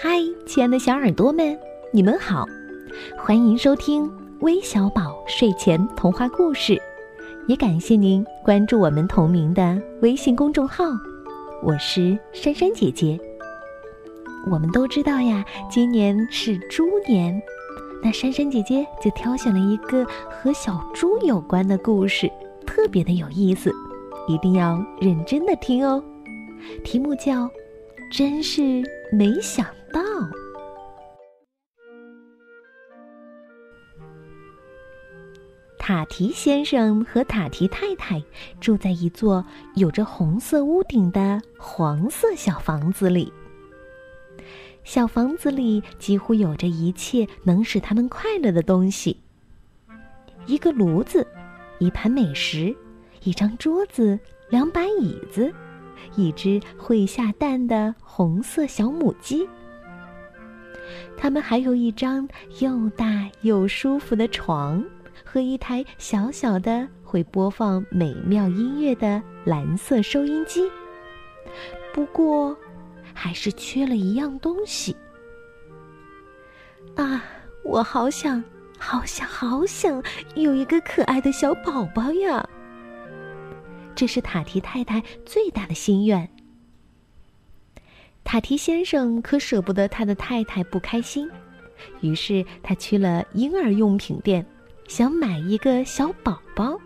嗨，亲爱的小耳朵们，你们好，欢迎收听微小宝睡前童话故事，也感谢您关注我们同名的微信公众号。我是珊珊姐姐。我们都知道呀，今年是猪年，那珊珊姐姐就挑选了一个和小猪有关的故事，特别的有意思，一定要认真的听哦。题目叫《真是没想到》。塔提先生和塔提太太住在一座有着红色屋顶的黄色小房子里。小房子里几乎有着一切能使他们快乐的东西：一个炉子，一盘美食，一张桌子，两把椅子，一只会下蛋的红色小母鸡。他们还有一张又大又舒服的床和一台小小的会播放美妙音乐的蓝色收音机。不过，还是缺了一样东西。啊，我好想，好想，好想有一个可爱的小宝宝呀！这是塔提太太最大的心愿。塔提先生可舍不得他的太太不开心，于是他去了婴儿用品店，想买一个小宝宝。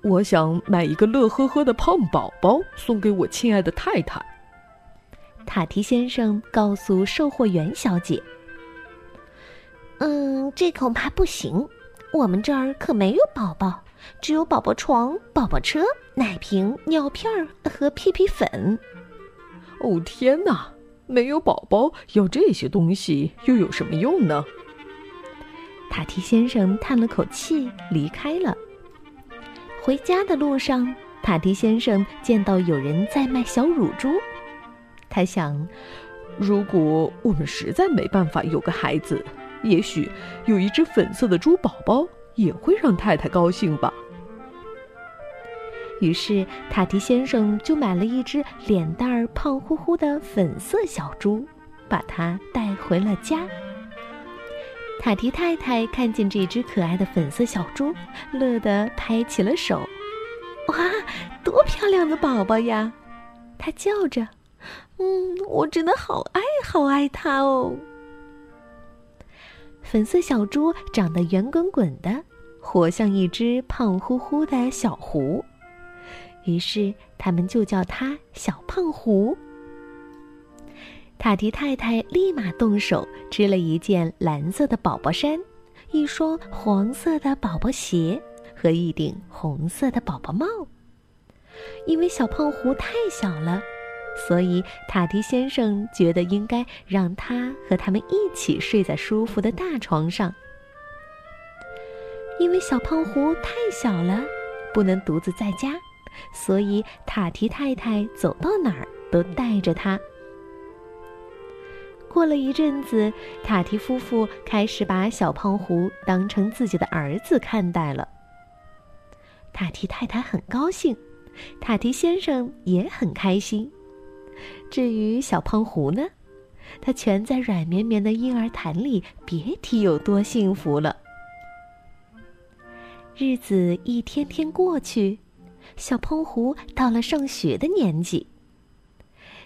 我想买一个乐呵呵的胖宝宝送给我亲爱的太太。塔提先生告诉售货员小姐：“嗯，这恐怕不行，我们这儿可没有宝宝，只有宝宝床、宝宝车、奶瓶、尿片儿和屁屁粉。”哦天哪，没有宝宝，要这些东西又有什么用呢？塔提先生叹了口气，离开了。回家的路上，塔提先生见到有人在卖小乳猪。他想，如果我们实在没办法有个孩子，也许有一只粉色的猪宝宝也会让太太高兴吧。于是塔提先生就买了一只脸蛋儿胖乎乎的粉色小猪，把它带回了家。塔提太太看见这只可爱的粉色小猪，乐得拍起了手：“哇，多漂亮的宝宝呀！”她叫着。嗯，我真的好爱好爱它哦。粉色小猪长得圆滚滚的，活像一只胖乎乎的小狐，于是他们就叫它小胖狐。塔迪太太立马动手织了一件蓝色的宝宝衫，一双黄色的宝宝鞋和一顶红色的宝宝帽。因为小胖狐太小了。所以，塔迪先生觉得应该让他和他们一起睡在舒服的大床上。因为小胖狐太小了，不能独自在家，所以塔提太太走到哪儿都带着他。过了一阵子，塔提夫妇开始把小胖狐当成自己的儿子看待了。塔提太太很高兴，塔提先生也很开心。至于小胖狐呢，它蜷在软绵绵的婴儿毯里，别提有多幸福了。日子一天天过去，小胖狐到了上学的年纪。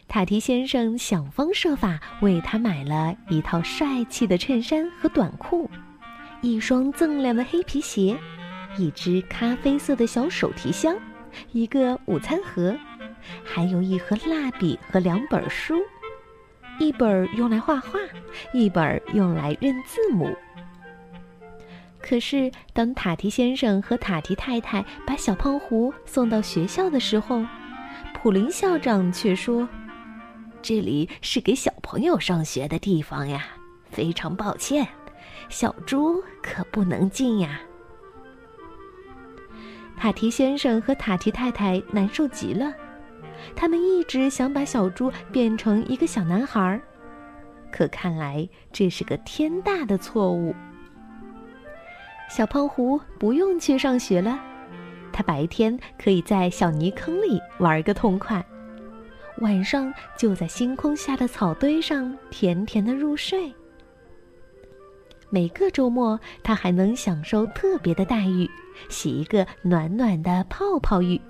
塔提先生想方设法为他买了一套帅气的衬衫和短裤，一双锃亮的黑皮鞋，一只咖啡色的小手提箱，一个午餐盒。还有一盒蜡笔和两本书，一本用来画画，一本用来认字母。可是，当塔提先生和塔提太太把小胖狐送到学校的时候，普林校长却说：“这里是给小朋友上学的地方呀，非常抱歉，小猪可不能进呀。”塔提先生和塔提太太难受极了。他们一直想把小猪变成一个小男孩，可看来这是个天大的错误。小胖狐不用去上学了，他白天可以在小泥坑里玩个痛快，晚上就在星空下的草堆上甜甜的入睡。每个周末，他还能享受特别的待遇，洗一个暖暖的泡泡浴，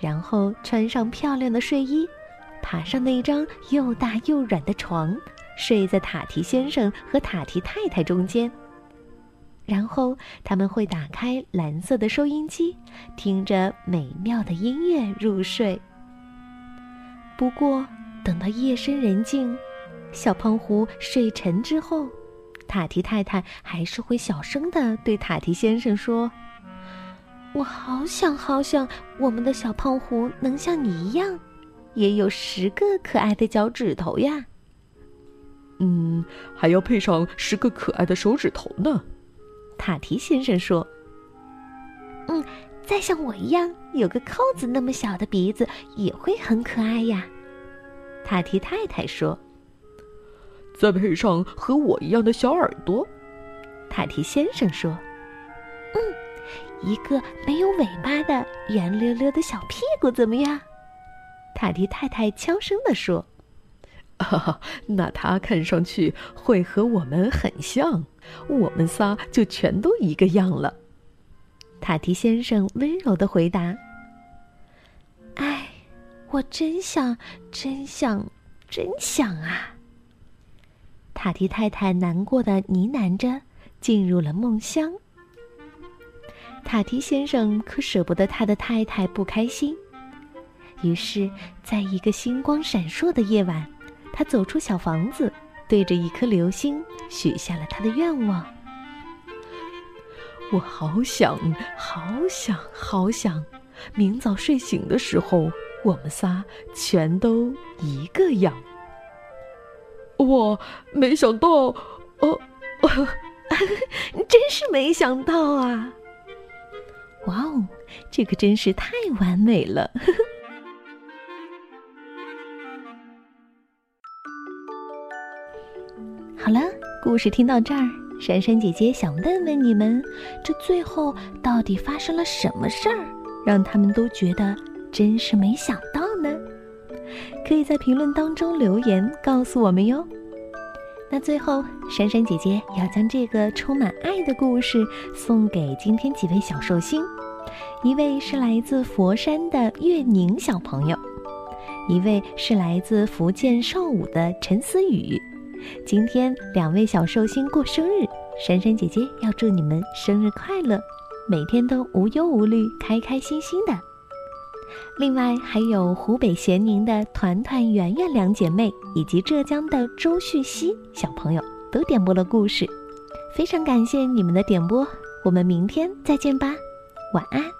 然后穿上漂亮的睡衣，爬上那张又大又软的床，睡在塔提先生和塔提太太中间。然后他们会打开蓝色的收音机，听着美妙的音乐入睡。不过，等到夜深人静，小胖虎睡沉之后，塔提太太还是会小声的对塔提先生说：“我好想好想，我们的小胖虎能像你一样，也有十个可爱的脚趾头呀。”嗯，还要配上十个可爱的手指头呢。塔提先生说：“嗯，再像我一样有个扣子那么小的鼻子，也会很可爱呀。”塔提太太说：“再配上和我一样的小耳朵。”塔提先生说：“嗯，一个没有尾巴的圆溜溜的小屁股怎么样？”塔迪太太悄声地说。那他看上去会和我们很像，我们仨就全都一个样了。塔提先生温柔的回答：“哎，我真想，真想，真想啊！”塔提太太难过的呢喃着，进入了梦乡。塔提先生可舍不得他的太太不开心，于是，在一个星光闪烁的夜晚。他走出小房子，对着一颗流星许下了他的愿望。我好想，好想，好想，明早睡醒的时候，我们仨全都一个样。我没想到，哦，真是没想到啊！哇哦，这可真是太完美了。呵 呵好了，故事听到这儿，珊珊姐姐想问问你们：这最后到底发生了什么事儿，让他们都觉得真是没想到呢？可以在评论当中留言告诉我们哟。那最后，珊珊姐姐要将这个充满爱的故事送给今天几位小寿星：一位是来自佛山的岳宁小朋友，一位是来自福建邵武的陈思雨。今天两位小寿星过生日，珊珊姐姐要祝你们生日快乐，每天都无忧无虑、开开心心的。另外还有湖北咸宁的团团圆圆两姐妹，以及浙江的周旭熙小朋友都点播了故事，非常感谢你们的点播，我们明天再见吧，晚安。